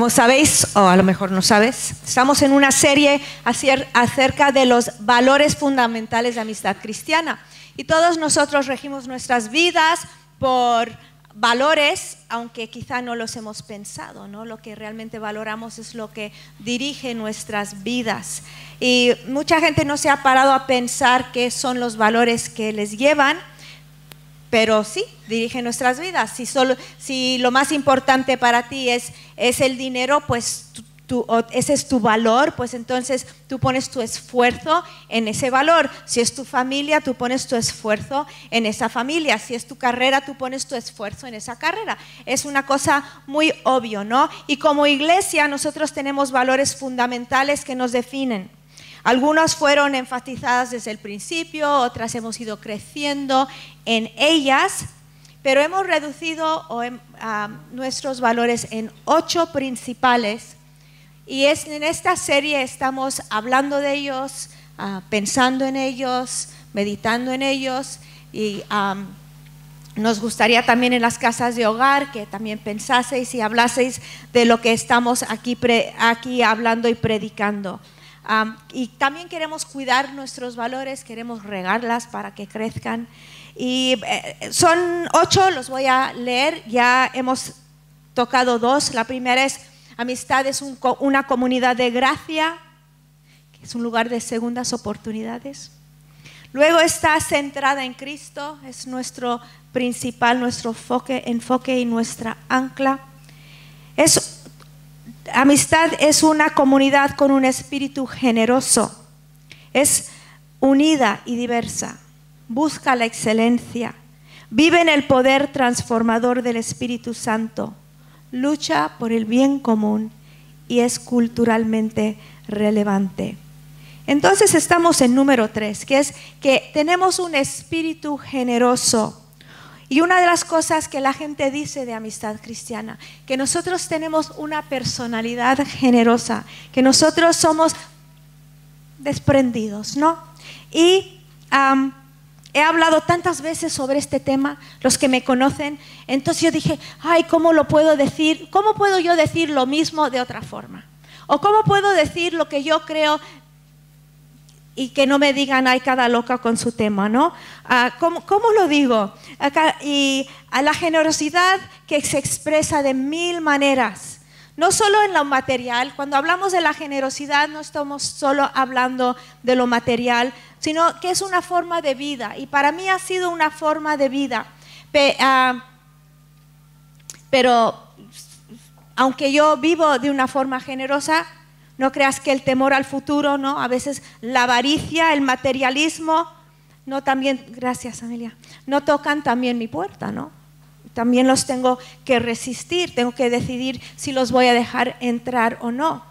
Como sabéis, o a lo mejor no sabes, estamos en una serie acerca de los valores fundamentales de amistad cristiana. Y todos nosotros regimos nuestras vidas por valores, aunque quizá no los hemos pensado, ¿no? Lo que realmente valoramos es lo que dirige nuestras vidas. Y mucha gente no se ha parado a pensar qué son los valores que les llevan pero sí, dirige nuestras vidas. Si, solo, si lo más importante para ti es, es el dinero, pues ese es tu valor, pues entonces tú pones tu esfuerzo en ese valor. Si es tu familia, tú pones tu esfuerzo en esa familia. Si es tu carrera, tú pones tu esfuerzo en esa carrera. Es una cosa muy obvio, ¿no? Y como iglesia nosotros tenemos valores fundamentales que nos definen. Algunas fueron enfatizadas desde el principio, otras hemos ido creciendo en ellas, pero hemos reducido nuestros valores en ocho principales. Y en esta serie estamos hablando de ellos, ah, pensando en ellos, meditando en ellos y nos gustaría también en las casas de hogar que también pensaseis y hablaseis de lo que estamos aquí, aquí hablando y predicando y también queremos cuidar nuestros valores, queremos regarlas para que crezcan. Y eh, son ocho, los voy a leer, ya hemos tocado dos. La primera es, amistad es una comunidad de gracia, que es un lugar de segundas oportunidades. Luego está centrada en Cristo, es nuestro principal, nuestro enfoque, enfoque y nuestra ancla. Es amistad es una comunidad con un espíritu generoso. Es unida y diversa. Busca la excelencia. Vive en el poder transformador del Espíritu Santo. Lucha por el bien común y es culturalmente relevante. Entonces estamos en número tres, que es que tenemos un espíritu generoso. Y una de las cosas que la gente dice de amistad cristiana, que nosotros tenemos una personalidad generosa, que nosotros somos desprendidos, ¿no? Y he hablado tantas veces sobre este tema, los que me conocen, entonces yo dije, ay, ¿cómo lo puedo decir? ¿Cómo puedo yo decir lo mismo de otra forma? ¿O cómo puedo decir lo que yo creo y que no me digan, hay cada loca con su tema, ¿no? Ah, ¿cómo, lo digo? y a la generosidad que se expresa de mil maneras, no solo en lo material, cuando hablamos de la generosidad no estamos solo hablando de lo material, sino que es una forma de vida, y para mí ha sido una forma de vida. Ah, pero aunque yo vivo de una forma generosa, no creas que el temor al futuro, ¿no? A veces la avaricia, el materialismo, no también, gracias Amelia, no tocan también mi puerta, ¿no? También los tengo que resistir, tengo que decidir si los voy a dejar entrar o no.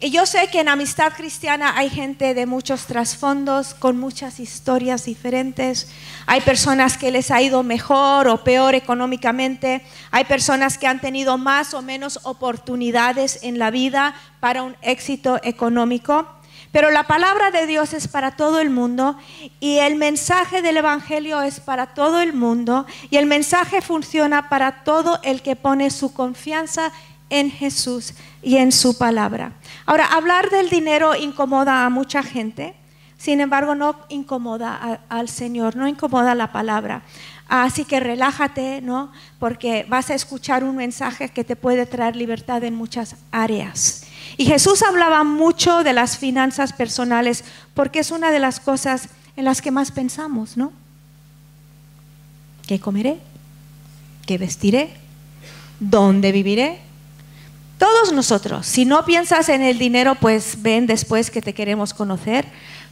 Y yo sé que en Amistad Cristiana hay gente de muchos trasfondos, con muchas historias diferentes. Hay personas que les ha ido mejor o peor económicamente. Hay personas que han tenido más o menos oportunidades en la vida para un éxito económico. Pero la palabra de Dios es para todo el mundo y el mensaje del Evangelio es para todo el mundo y el mensaje funciona para todo el que pone su confianza en Jesús y en su palabra. Ahora, hablar del dinero incomoda a mucha gente, sin embargo no incomoda al Señor, no incomoda la palabra. Así que relájate, ¿no? Porque vas a escuchar un mensaje que te puede traer libertad en muchas áreas. Y Jesús hablaba mucho de las finanzas personales porque es una de las cosas en las que más pensamos, ¿no? ¿Qué comeré? ¿Qué vestiré? ¿Dónde viviré? Todos nosotros, si no piensas en el dinero, pues ven después que te queremos conocer,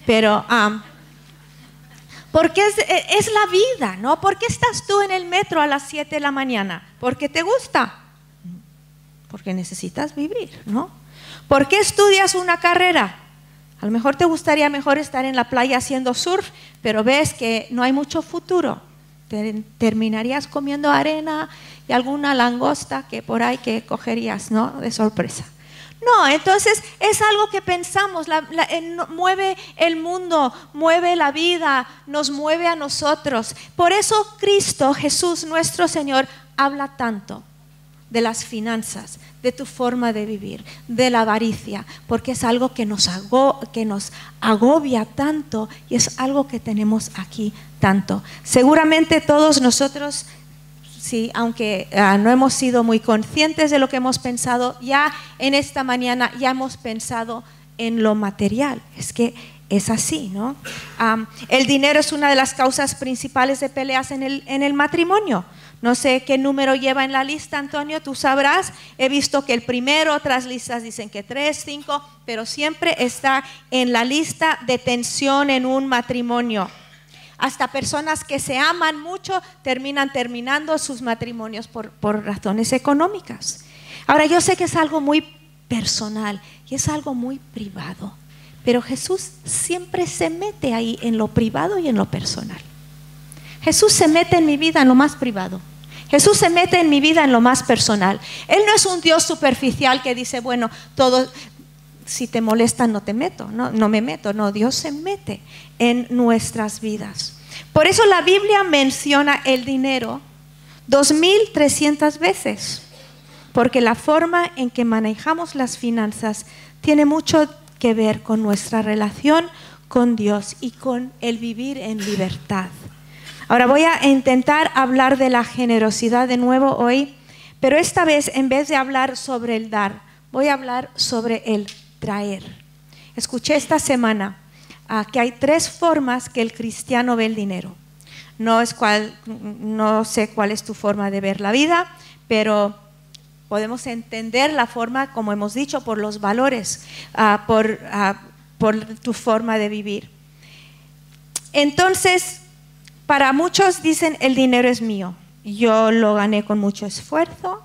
pero porque es, es, la vida, ¿no? ¿Por qué estás tú en el metro a las 7 de la mañana? Porque te gusta, porque necesitas vivir, ¿no? ¿Por qué estudias una carrera? A lo mejor te gustaría mejor estar en la playa haciendo surf, pero ves que no hay mucho futuro terminarías comiendo arena y alguna langosta que por ahí que cogerías, ¿no? De sorpresa. No, entonces es algo que pensamos, mueve el mundo, mueve la vida, nos mueve a nosotros. Por eso Cristo, Jesús, nuestro Señor, habla tanto de las finanzas, de tu forma de vivir, de la avaricia, porque es algo que nos, que nos agobia tanto y es algo que tenemos aquí tanto. Seguramente todos nosotros Sí, aunque ah, no hemos sido muy conscientes de lo que hemos pensado, ya en esta mañana ya hemos pensado en lo material. Es que es así, ¿no? el dinero es una de las causas principales de peleas en el, en el matrimonio. No sé qué número lleva en la lista, Antonio, tú sabrás. He visto que el primero, otras listas dicen que tres, cinco, pero siempre está en la lista de tensión en un matrimonio. Hasta personas que se aman mucho terminan terminando sus matrimonios por, razones económicas. Ahora, yo sé que es algo muy personal y es algo muy privado, pero Jesús siempre se mete ahí en lo privado y en lo personal. Jesús se mete en mi vida en lo más privado. Jesús se mete en mi vida en lo más personal. Él no es un Dios superficial que dice, bueno, todo, si te molesta no te meto, no, no me meto, no, Dios se mete en nuestras vidas. Por eso la Biblia menciona el dinero 2.300 veces, porque la forma en que manejamos las finanzas tiene mucho que ver con nuestra relación con Dios y con el vivir en libertad. Ahora voy a intentar hablar de la generosidad de nuevo hoy, pero esta vez en vez de hablar sobre el dar, voy a hablar sobre el traer. Escuché esta semana que hay tres formas que el cristiano ve el dinero. No, es cual, no sé cuál es tu forma de ver la vida, pero podemos entender la forma, como hemos dicho, por los valores, ah, por, ah, por tu forma de vivir. Entonces, para muchos dicen, el dinero es mío, yo lo gané con mucho esfuerzo,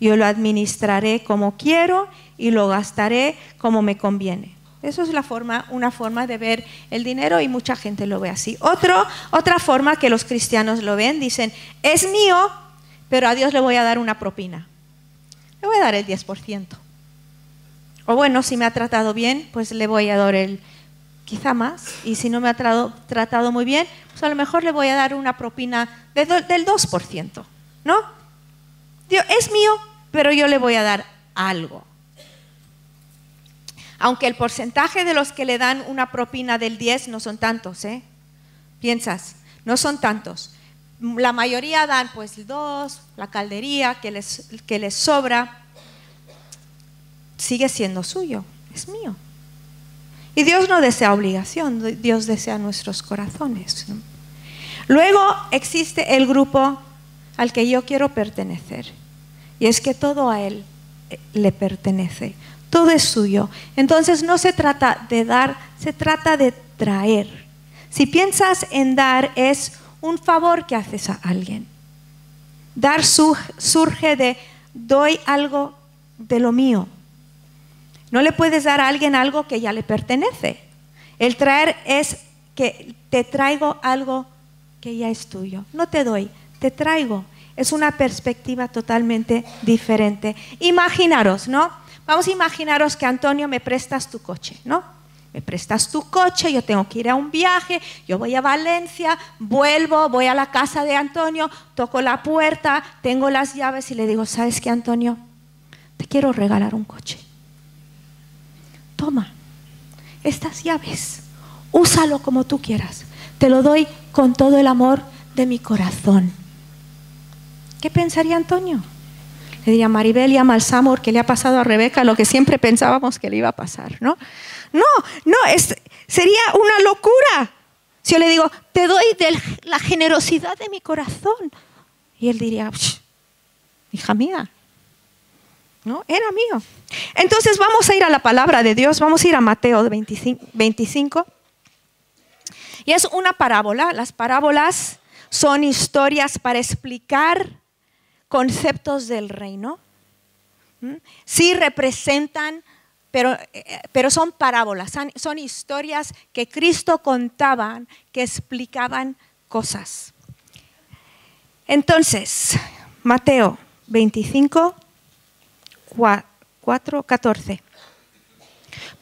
yo lo administraré como quiero y lo gastaré como me conviene. Eso es la forma, una forma de ver el dinero y mucha gente lo ve así. Otro, otra forma que los cristianos lo ven, dicen, es mío, pero a Dios le voy a dar una propina. Le voy a dar el 10%. O bueno, si me ha tratado bien, pues le voy a dar el quizá más. Y si no me ha tratado, muy bien, pues a lo mejor le voy a dar una propina del 2%. ¿No? Dios, es mío, pero yo le voy a dar algo aunque el porcentaje de los que le dan una propina del 10 no son tantos, ¿eh? Piensas, no son tantos. La mayoría dan pues el 2, la caldería que les, que les sobra, sigue siendo suyo, es mío. Y Dios no desea obligación, Dios desea nuestros corazones. Luego existe el grupo al que yo quiero pertenecer. Y es que todo a Él eh, le pertenece todo es suyo. Entonces no se trata de dar, se trata de traer. Si piensas en dar es un favor que haces a alguien. Dar surge de doy algo de lo mío. No le puedes dar a alguien algo que ya le pertenece. El traer es que te traigo algo que ya es tuyo. No te doy, te traigo. Es una perspectiva totalmente diferente. Imaginaros, ¿no? Vamos a imaginaros que Antonio me prestas tu coche, ¿no? Me prestas tu coche, yo tengo que ir a un viaje, yo voy a Valencia, vuelvo, voy a la casa de Antonio, toco la puerta, tengo las llaves y le digo, ¿sabes qué, Antonio? Te quiero regalar un coche. Toma estas llaves, úsalo como tú quieras. Te lo doy con todo el amor de mi corazón. ¿Qué pensaría Antonio? Le diría, Maribel, llama al Samur que le ha pasado a Rebeca lo que siempre pensábamos que le iba a pasar, ¿no? No, no, es, sería una locura. Si yo le digo, te doy la generosidad de mi corazón. Y él diría, hija mía, ¿no? Era mío. Entonces vamos a ir a la palabra de Dios, vamos a ir a Mateo 25, 25. Y es una parábola. Las parábolas son historias para explicar conceptos del reino. Sí representan, pero, eh, pero son parábolas, son, historias que Cristo contaba, que explicaban cosas. Entonces, Mateo 25, 4, 14.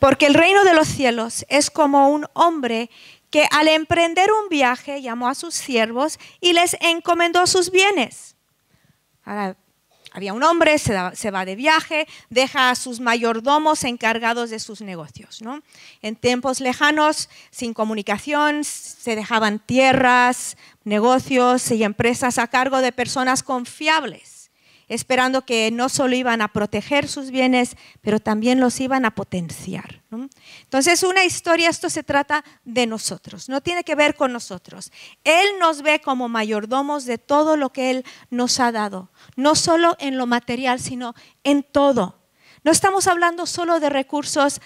Porque el reino de los cielos es como un hombre que al emprender un viaje llamó a sus siervos y les encomendó sus bienes. Ahora, Había un hombre, se, va de viaje, deja a sus mayordomos encargados de sus negocios. En tiempos lejanos, sin comunicación, se dejaban tierras, negocios y empresas a cargo de personas confiables esperando que no solo iban a proteger sus bienes, pero también los iban a potenciar. Entonces, una historia, esto se trata de nosotros, no tiene que ver con nosotros. Él nos ve como mayordomos de todo lo que Él nos ha dado, no solo en lo material, sino en todo. No estamos hablando solo de recursos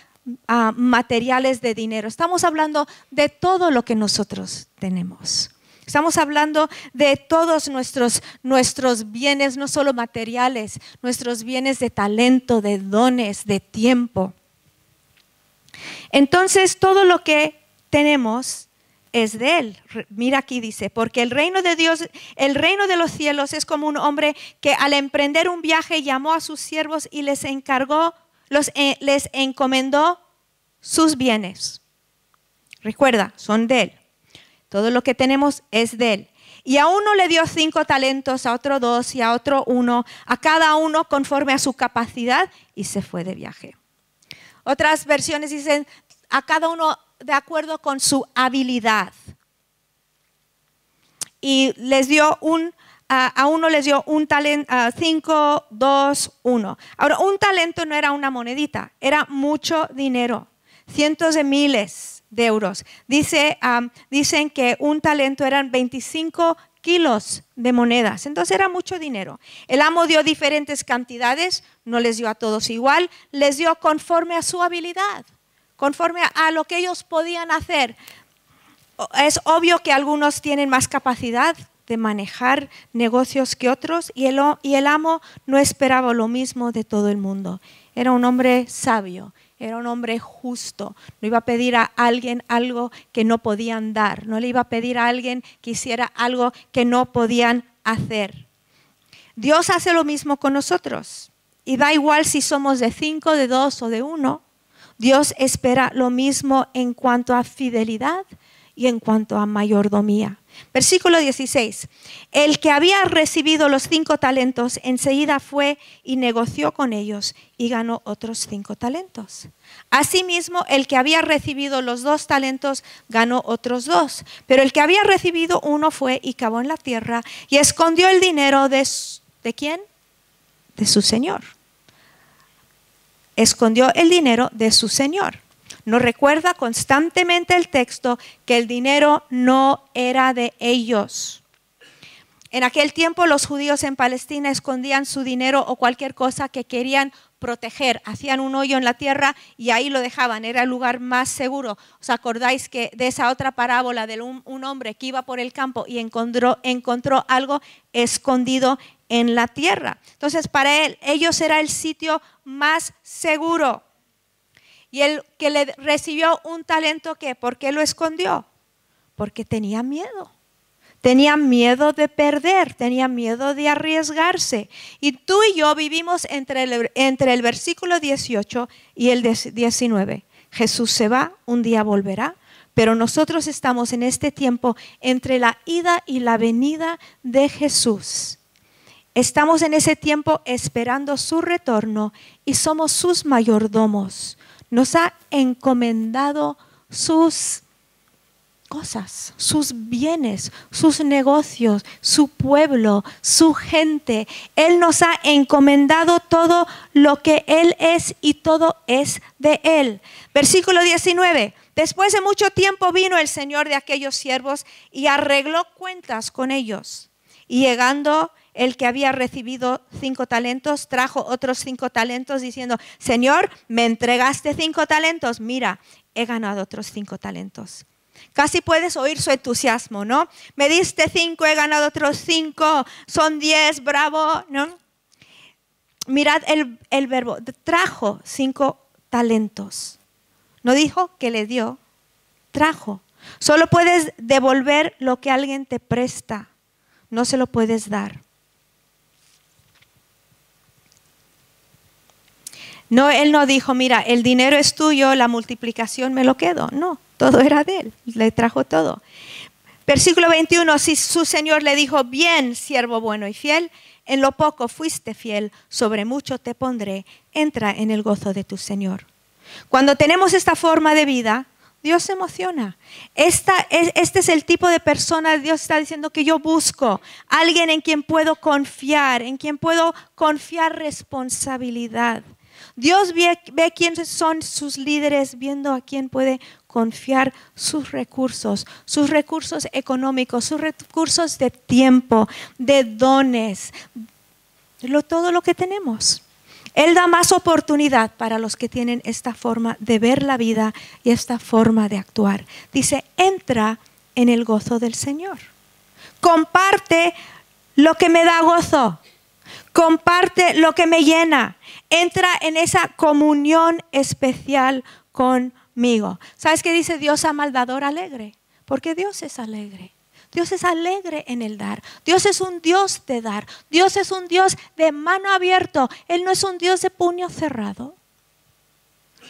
ah, materiales de dinero, estamos hablando de todo lo que nosotros tenemos. Estamos hablando de todos nuestros, nuestros bienes, no solo materiales, nuestros bienes de talento, de dones, de tiempo. Entonces, todo lo que tenemos es de Él. Mira aquí dice, porque el reino de Dios, el reino de los cielos es como un hombre que al emprender un viaje llamó a sus siervos y les encargó, eh, les encomendó sus bienes. Recuerda, son de Él. Todo lo que tenemos es de Él. Y a uno le dio cinco talentos, a otro dos y a otro uno, a cada uno conforme a su capacidad y se fue de viaje. Otras versiones dicen a cada uno de acuerdo con su habilidad. Y les dio un, a, uno les dio un talento, cinco, dos, uno. Ahora, un talento no era una monedita, era mucho dinero, cientos de miles de euros. Dice, dicen que un talento eran 25 kilos de monedas, entonces era mucho dinero. El amo dio diferentes cantidades, no les dio a todos igual, les dio conforme a su habilidad, conforme a lo que ellos podían hacer. Es obvio que algunos tienen más capacidad de manejar negocios que otros y el, y el amo no esperaba lo mismo de todo el mundo. Era un hombre sabio era un hombre justo. No iba a pedir a alguien algo que no podían dar. No le iba a pedir a alguien que hiciera algo que no podían hacer. Dios hace lo mismo con nosotros. Y da igual si somos de cinco, de dos o de uno. Dios espera lo mismo en cuanto a fidelidad y en cuanto a mayordomía. Versículo 16. El que había recibido los cinco talentos enseguida fue y negoció con ellos y ganó otros cinco talentos. Asimismo, el que había recibido los dos talentos ganó otros dos. Pero el que había recibido uno fue y cavó en la tierra y escondió el dinero de, ¿de quién? De su señor. Escondió el dinero de su señor. Nos recuerda constantemente el texto que el dinero no era de ellos. En aquel tiempo los judíos en Palestina escondían su dinero o cualquier cosa que querían proteger. Hacían un hoyo en la tierra y ahí lo dejaban. Era el lugar más seguro. ¿Os acordáis que de esa otra parábola de un, hombre que iba por el campo y encontró, encontró algo escondido en la tierra? Entonces para él, ellos era el sitio más seguro. Y el que le recibió un talento, ¿qué? ¿Por qué lo escondió? Porque tenía miedo. Tenía miedo de perder, tenía miedo de arriesgarse. Y tú y yo vivimos entre el, entre el versículo 18 y el 19. Jesús se va, un día volverá, pero nosotros estamos en este tiempo entre la ida y la venida de Jesús. Estamos en ese tiempo esperando su retorno y somos sus mayordomos nos ha encomendado sus cosas, sus bienes, sus negocios, su pueblo, su gente. Él nos ha encomendado todo lo que Él es y todo es de Él. Versículo 19. Después de mucho tiempo vino el Señor de aquellos siervos y arregló cuentas con ellos. Y llegando el que había recibido cinco talentos trajo otros cinco talentos diciendo, Señor, me entregaste cinco talentos, mira, he ganado otros cinco talentos. Casi puedes oír su entusiasmo, ¿no? Me diste cinco, he ganado otros cinco, son diez, bravo, ¿no? Mirad el, el verbo, trajo cinco talentos. No dijo que le dio, trajo. Solo puedes devolver lo que alguien te presta, no se lo puedes dar. No, él no dijo, mira, el dinero es tuyo, la multiplicación me lo quedo. No, todo era de él, le trajo todo. Versículo 21, si su señor le dijo, bien, siervo bueno y fiel, En lo poco fuiste fiel, sobre mucho te pondré. Entra en el gozo de tu Señor. Cuando tenemos esta forma de vida, Dios se emociona. Esta, este es el tipo de persona, Dios está diciendo que yo busco. Alguien en quien puedo confiar, en quien puedo confiar responsabilidad. Dios ve, quiénes son sus líderes, viendo a quién puede confiar sus recursos, sus recursos económicos, sus recursos de tiempo, de dones, todo lo que tenemos. Él da más oportunidad para los que tienen esta forma de ver la vida y esta forma de actuar. Dice, entra en el gozo del Señor. Comparte lo que me da gozo. Comparte lo que me llena. Entra en esa comunión especial conmigo. ¿Sabes qué dice Dios a maldador alegre? Porque Dios es alegre. Dios es alegre en el dar. Dios es un Dios de dar. Dios es un Dios de mano abierto. Él no es un Dios de puño cerrado.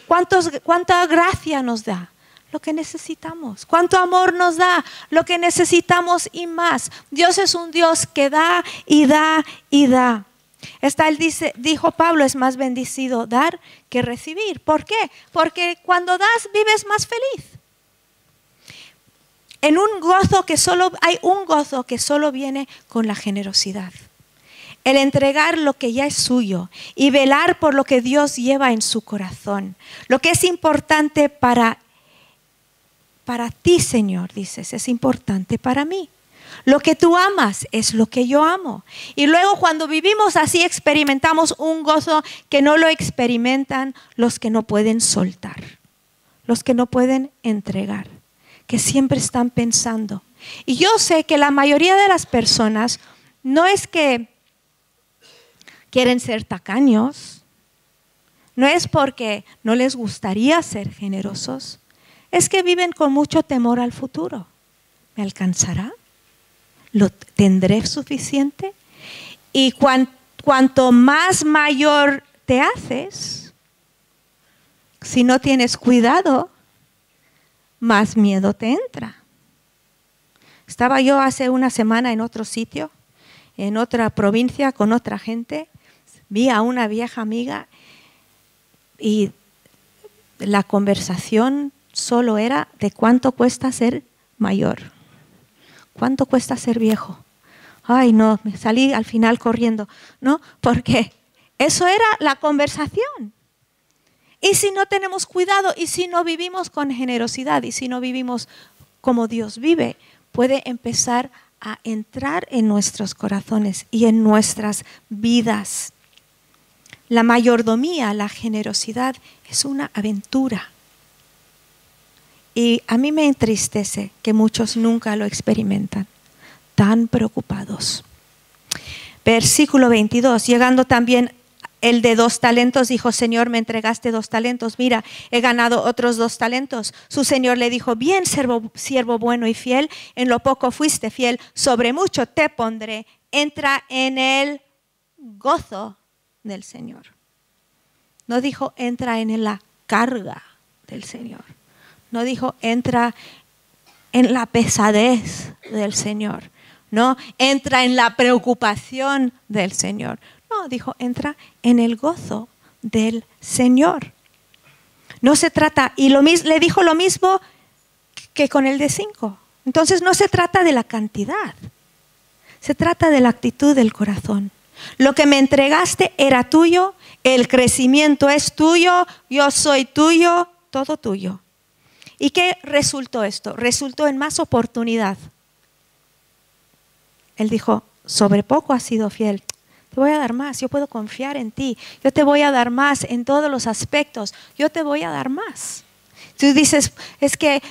¿Cuánta gracia nos da? Lo que necesitamos. ¿Cuánto amor nos da? Lo que necesitamos y más. Dios es un Dios que da y da y da. Está, él dice, dijo Pablo, es más bendecido dar que recibir. ¿Por qué? Porque cuando das vives más feliz en un gozo que solo hay un gozo que solo viene con la generosidad. El entregar lo que ya es suyo y velar por lo que Dios lleva en su corazón. Lo que es importante para para ti, Señor, dices, es importante para mí. Lo que tú amas es lo que yo amo. Y luego cuando vivimos así experimentamos un gozo que no lo experimentan los que no pueden soltar, los que no pueden entregar que siempre están pensando. Y yo sé que la mayoría de las personas no es que quieren ser tacaños, no es porque no les gustaría ser generosos, es que viven con mucho temor al futuro. ¿Me alcanzará? ¿Lo tendré suficiente? Y cuanto más mayor te haces, si no tienes cuidado, más miedo te entra. Estaba yo hace una semana en otro sitio, en otra provincia, con otra gente. Vi a una vieja amiga y la conversación solo era de cuánto cuesta ser mayor, cuánto cuesta ser viejo. Ay, no, me salí al final corriendo, ¿no? Porque eso era la conversación. Y si no tenemos cuidado y si no vivimos con generosidad y si no vivimos como Dios vive, puede empezar a entrar en nuestros corazones y en nuestras vidas. La mayordomía, la generosidad es una aventura. Y a mí me entristece que muchos nunca lo experimentan, tan preocupados. Versículo 22, llegando también el de dos talentos dijo, Señor, me entregaste dos talentos, mira, he ganado otros dos talentos. Su Señor le dijo, bien, siervo, siervo bueno y fiel, en lo poco fuiste fiel, sobre mucho te pondré, entra en el gozo del Señor. No dijo, entra en la carga del Señor. No dijo, entra en la pesadez del Señor. No, entra en la preocupación del Señor dijo, entra en el gozo del Señor. No se trata, y lo, le dijo lo mismo que con el de cinco. Entonces no se trata de la cantidad, se trata de la actitud del corazón. Lo que me entregaste era tuyo, el crecimiento es tuyo, yo soy tuyo, todo tuyo. ¿Y qué resultó esto? Resultó en más oportunidad. Él dijo, sobre poco has sido fiel, te voy a dar más, yo puedo confiar en ti, yo te voy a dar más en todos los aspectos, yo te voy a dar más. Tú dices, es que,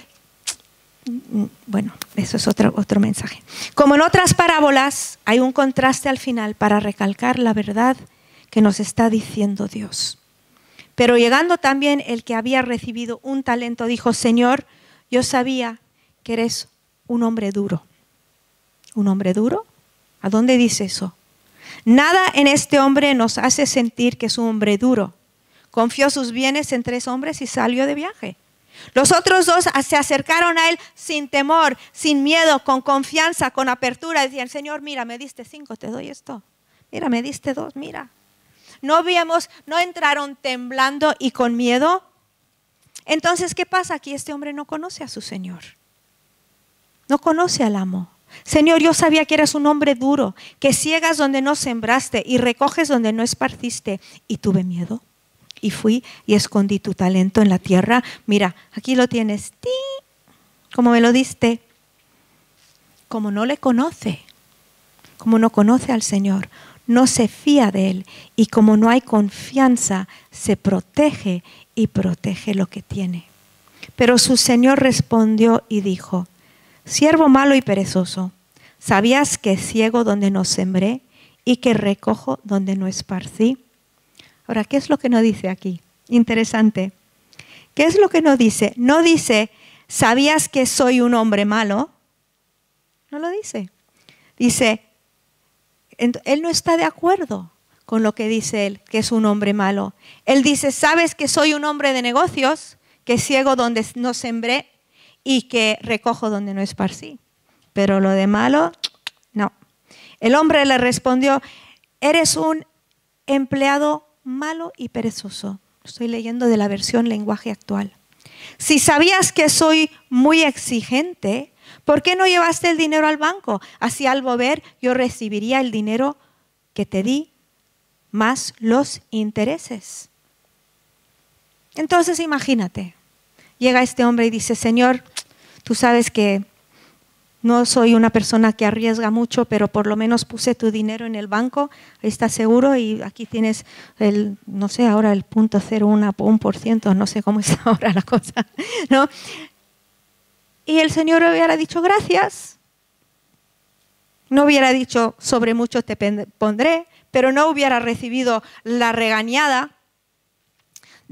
bueno, eso es otro, otro mensaje. Como en otras parábolas, hay un contraste al final para recalcar la verdad que nos está diciendo Dios. Pero llegando también el que había recibido un talento, dijo, Señor, yo sabía que eres un hombre duro. ¿Un hombre duro? ¿A dónde dice eso? Nada en este hombre nos hace sentir que es un hombre duro. Confió sus bienes en tres hombres y salió de viaje. Los otros dos se acercaron a él sin temor, sin miedo, con confianza, con apertura. Decían, Señor, mira, me diste cinco, te doy esto. Mira, me diste dos, mira. No vimos, no entraron temblando y con miedo. Entonces, ¿qué pasa? Aquí este hombre no conoce a su Señor. No conoce al amo. Señor, yo sabía que eras un hombre duro, que ciegas donde no sembraste y recoges donde no esparciste. Y tuve miedo. Y fui y escondí tu talento en la tierra. Mira, aquí lo tienes. Como me lo diste. Como no le conoce, como no conoce al Señor, no se fía de Él. Y como no hay confianza, se protege y protege lo que tiene. Pero su Señor respondió y dijo, Siervo malo y perezoso, ¿sabías que ciego donde no sembré y que recojo donde no esparcí? Ahora, ¿qué es lo que no dice aquí? Interesante. ¿Qué es lo que no dice? No dice, ¿sabías que soy un hombre malo? No lo dice. Dice, él no está de acuerdo con lo que dice él, que es un hombre malo. Él dice, ¿sabes que soy un hombre de negocios? Que ciego donde no sembré y que recojo donde no esparcí. Pero lo de malo, no. El hombre le respondió, eres un empleado malo y perezoso. Estoy leyendo de la versión lenguaje actual. Si sabías que soy muy exigente, ¿por qué no llevaste el dinero al banco? Así al volver yo recibiría el dinero que te di más los intereses. Entonces imagínate, llega este hombre y dice, Señor, Tú sabes que no soy una persona que arriesga mucho, pero por lo menos puse tu dinero en el banco, ahí estás seguro y aquí tienes el, no sé, ahora el punto cero, un por ciento, no sé cómo es ahora la cosa, ¿no? Y el Señor hubiera dicho gracias, no hubiera dicho sobre mucho te pondré, pero no hubiera recibido la regañada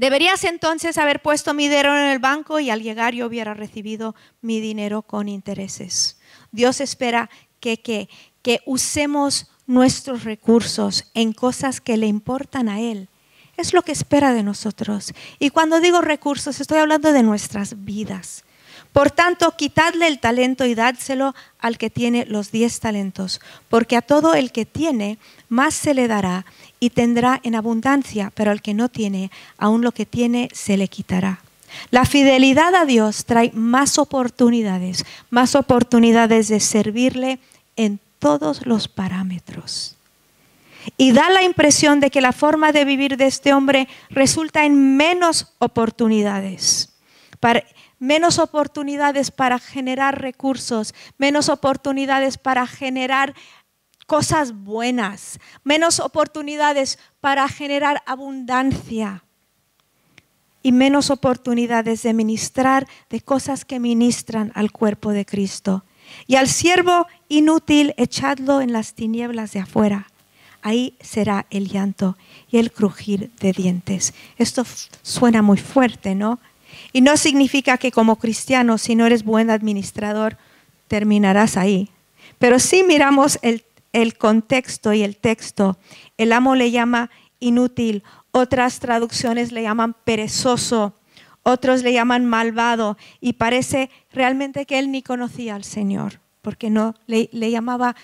Deberías entonces haber puesto mi dinero en el banco y al llegar yo hubiera recibido mi dinero con intereses. Dios espera que, que, que usemos nuestros recursos en cosas que le importan a Él. Es lo que espera de nosotros. Y cuando digo recursos, estoy hablando de nuestras vidas. Por tanto, quitadle el talento y dádselo al que tiene los diez talentos, porque a todo el que tiene, más se le dará y tendrá en abundancia, pero al que no tiene, aún lo que tiene se le quitará. La fidelidad a Dios trae más oportunidades, más oportunidades de servirle en todos los parámetros. Y da la impresión de que la forma de vivir de este hombre resulta en menos oportunidades, menos oportunidades para generar recursos, menos oportunidades para generar cosas buenas, menos oportunidades para generar abundancia y menos oportunidades de ministrar de cosas que ministran al cuerpo de Cristo. Y al siervo inútil echadlo en las tinieblas de afuera. Ahí será el llanto y el crujir de dientes. Esto suena muy fuerte, ¿no? Y no significa que como cristiano, si no eres buen administrador, terminarás ahí. Pero sí miramos el el contexto y el texto. El amo le llama inútil, otras traducciones le llaman perezoso, otros le llaman malvado y parece realmente que él ni conocía al Señor, porque no le, le llamaba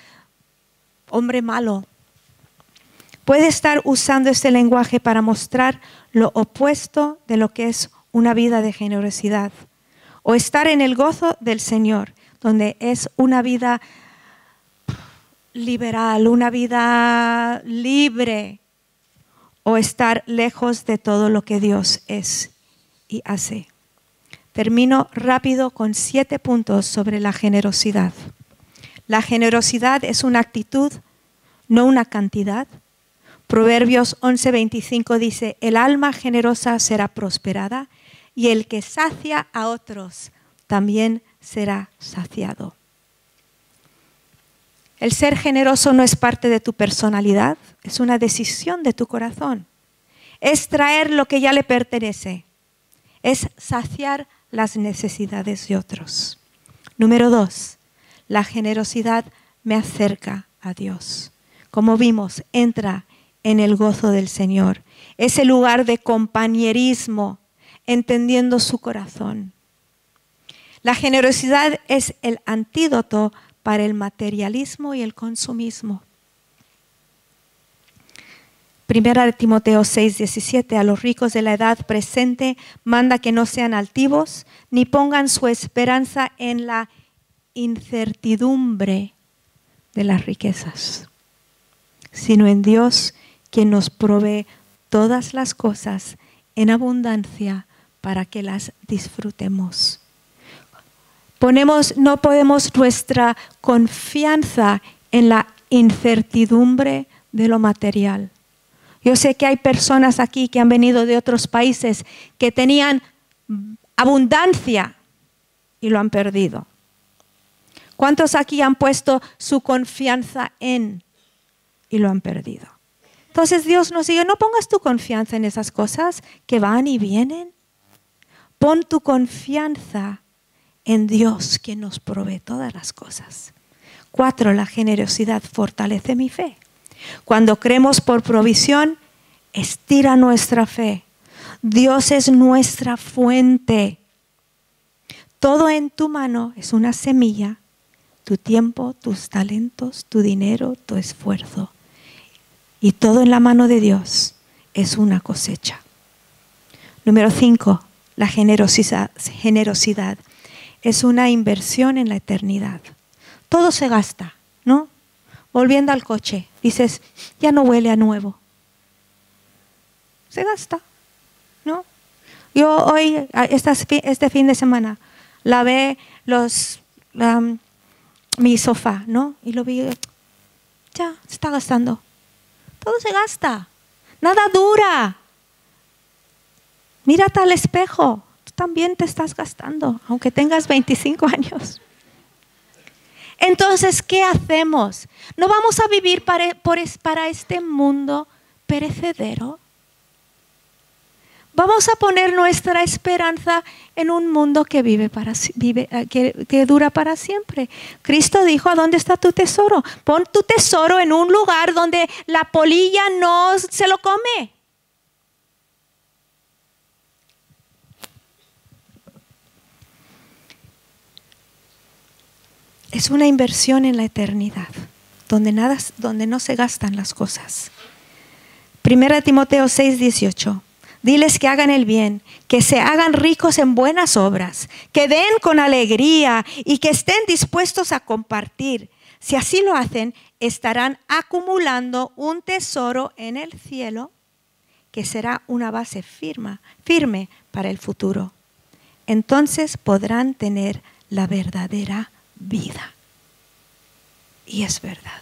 hombre malo. Puede estar usando este lenguaje para mostrar lo opuesto de lo que es una vida de generosidad o estar en el gozo del Señor, donde es una vida liberal, una vida libre o estar lejos de todo lo que Dios es y hace. Termino rápido con siete puntos sobre la generosidad. La generosidad es una actitud, no una cantidad. Proverbios 11:25 dice, el alma generosa será prosperada y el que sacia a otros también será saciado. El ser generoso no es parte de tu personalidad, es una decisión de tu corazón. Es traer lo que ya le pertenece, es saciar las necesidades de otros. Número dos, la generosidad me acerca a Dios. Como vimos, entra en el gozo del Señor. Es el lugar de compañerismo, entendiendo su corazón. La generosidad es el antídoto para el materialismo y el consumismo. Primera de Timoteo 6, 17, a los ricos de la edad presente manda que no sean altivos, ni pongan su esperanza en la incertidumbre de las riquezas, sino en Dios quien nos provee todas las cosas en abundancia para que las disfrutemos. Ponemos, no podemos nuestra confianza en la incertidumbre de lo material. Yo sé que hay personas aquí que han venido de otros países que tenían abundancia y lo han perdido. ¿Cuántos aquí han puesto su confianza en y lo han perdido? Entonces Dios nos dice, no pongas tu confianza en esas cosas que van y vienen. Pon tu confianza en Dios que nos provee todas las cosas. Cuatro, la generosidad fortalece mi fe. Cuando creemos por provisión, estira nuestra fe. Dios es nuestra fuente. Todo en tu mano es una semilla, tu tiempo, tus talentos, tu dinero, tu esfuerzo. Y todo en la mano de Dios es una cosecha. Número cinco, la generosidad, generosidad es una inversión en la eternidad. Todo se gasta, ¿no? Volviendo al coche, dices, ya no huele a nuevo. Se gasta, ¿no? Yo hoy, este fin de semana, lavé los, mi sofá, ¿no? Y lo vi, ya, se está gastando. Todo se gasta. Nada dura. Mírate al espejo. Tú también te estás gastando, aunque tengas 25 años. Entonces, ¿qué hacemos? ¿No vamos a vivir para, para este mundo perecedero? Vamos a poner nuestra esperanza en un mundo que vive para eh, que, que, dura para siempre. Cristo dijo, ¿a dónde está tu tesoro? Pon tu tesoro en un lugar donde la polilla no se lo come. Es una inversión en la eternidad, donde, nada, donde no se gastan las cosas. Primera Timoteo 6, 18. Diles que hagan el bien, que se hagan ricos en buenas obras, que den con alegría y que estén dispuestos a compartir. Si así lo hacen, estarán acumulando un tesoro en el cielo que será una base firme, firme para el futuro. Entonces podrán tener la verdadera vida. Y es verdad.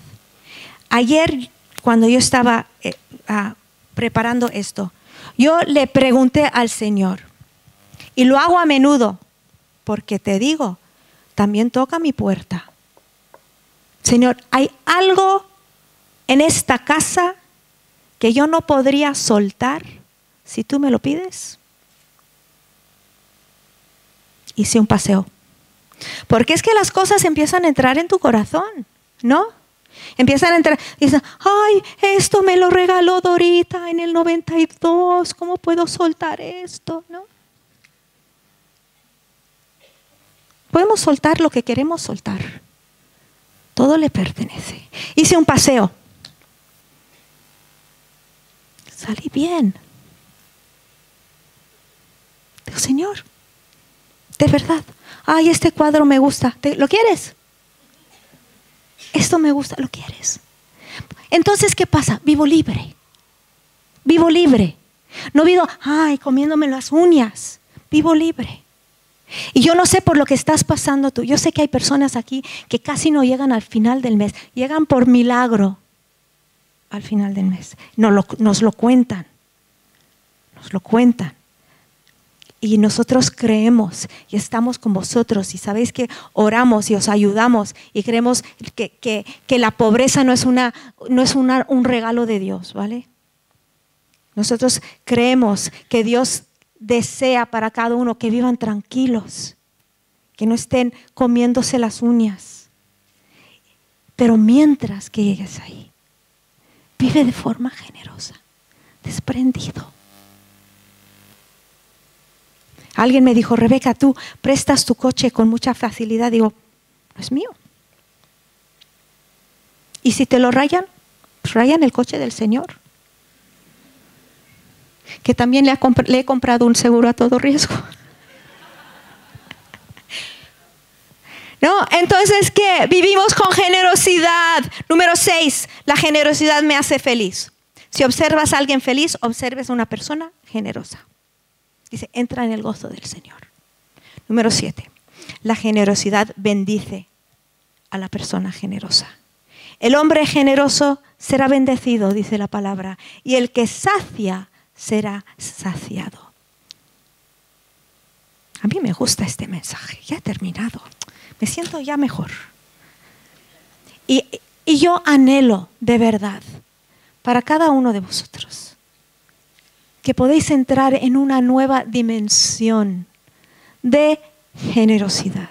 Ayer, cuando yo estaba eh, ah, preparando esto, yo le pregunté al Señor, y lo hago a menudo, porque te digo, también toca mi puerta. Señor, ¿hay algo en esta casa que yo no podría soltar si tú me lo pides? Hice un paseo. Porque es que las cosas empiezan a entrar en tu corazón, ¿no? Empiezan a entrar, dicen, ay, esto me lo regaló Dorita en el 92, ¿cómo puedo soltar esto? ¿No? Podemos soltar lo que queremos soltar. Todo le pertenece. Hice un paseo. Salí bien. Señor, de verdad, ay, este cuadro me gusta, ¿lo quieres? Esto me gusta, ¿lo quieres? Entonces, ¿qué pasa? Vivo libre. Vivo libre. No vivo, ay, comiéndome las uñas. Vivo libre. Y yo no sé por lo que estás pasando tú. Yo sé que hay personas aquí que casi no llegan al final del mes. Llegan por milagro al final del mes. Nos lo, nos lo cuentan. Nos lo cuentan y nosotros creemos y estamos con vosotros y sabéis que oramos y os ayudamos y creemos que, la pobreza no es, una, no es un regalo de Dios, ¿vale? Nosotros creemos que Dios desea para cada uno que vivan tranquilos, que no estén comiéndose las uñas. Pero mientras que llegues ahí, vive de forma generosa, desprendido Alguien me dijo, Rebeca, tú prestas tu coche con mucha facilidad. Digo, no es mío. Y si te lo rayan, pues rayan el coche del Señor. que también le, he comprado un seguro a todo riesgo. ¿No? Entonces, ¿qué? Vivimos con generosidad. Número seis, la generosidad me hace feliz. Si observas a alguien feliz, observes a una persona generosa. Dice, entra en el gozo del Señor. Número siete, la generosidad bendice a la persona generosa. El hombre generoso será bendecido, dice la palabra, y el que sacia será saciado. A mí me gusta este mensaje, ya he terminado, me siento ya mejor. Y, y yo anhelo de verdad para cada uno de vosotros que podéis entrar en una nueva dimensión de generosidad,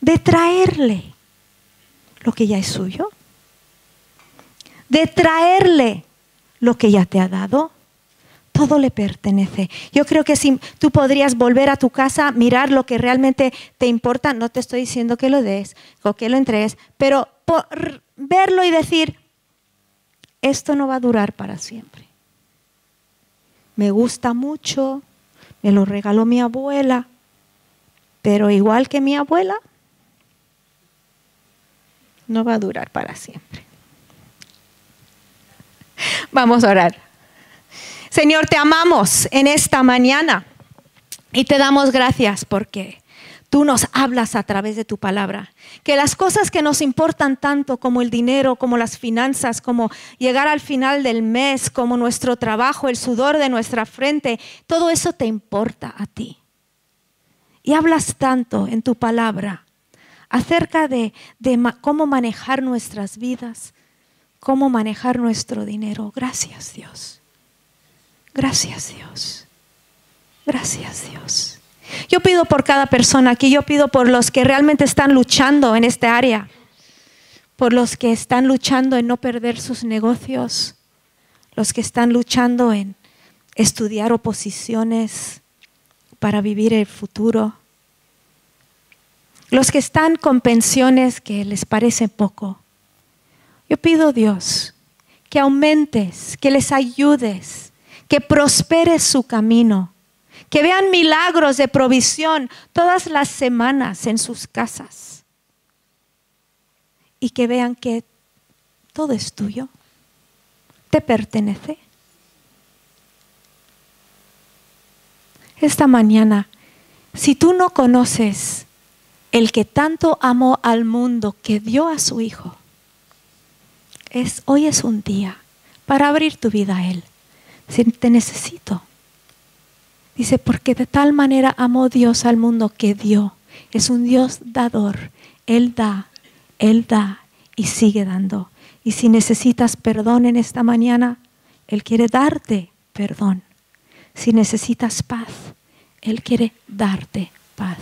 de traerle lo que ya es suyo, de traerle lo que ya te ha dado. Todo le pertenece. Yo creo que si tú podrías volver a tu casa, mirar lo que realmente te importa, no te estoy diciendo que lo des o que lo entregues, pero verlo y decir, esto no va a durar para siempre. Me gusta mucho, me lo regaló mi abuela, pero igual que mi abuela, no va a durar para siempre. Vamos a orar. Señor, te amamos en esta mañana y te damos gracias porque tú nos hablas a través de tu palabra. Que las cosas que nos importan tanto como el dinero, como las finanzas, como llegar al final del mes, como nuestro trabajo, el sudor de nuestra frente, todo eso te importa a ti. Y hablas tanto en tu palabra acerca de, cómo manejar nuestras vidas, cómo manejar nuestro dinero. Gracias Dios. Gracias Dios. Gracias Dios. Yo pido por cada persona aquí, yo pido por los que realmente están luchando en este área, por los que están luchando en no perder sus negocios, los que están luchando en estudiar oposiciones para vivir el futuro, los que están con pensiones que les parece poco. Yo pido Dios que aumentes, que les ayudes, que prospere su camino, que vean milagros de provisión todas las semanas en sus casas y que vean que todo es tuyo, te pertenece. Esta mañana, si tú no conoces el que tanto amó al mundo que dio a su Hijo, es, hoy es un día para abrir tu vida a Él. Si te necesito. Dice, porque de tal manera amó Dios al mundo que dio. Es un Dios dador. Él da, Él da y sigue dando. Y si necesitas perdón en esta mañana, Él quiere darte perdón. Si necesitas paz, Él quiere darte paz.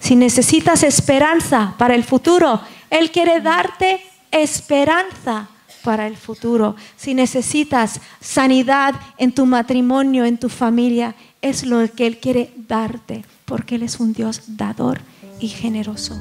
Si necesitas esperanza para el futuro, Él quiere darte esperanza para el futuro. Si necesitas sanidad en tu matrimonio, en tu familia, es lo que Él quiere darte, porque Él es un Dios dador y generoso.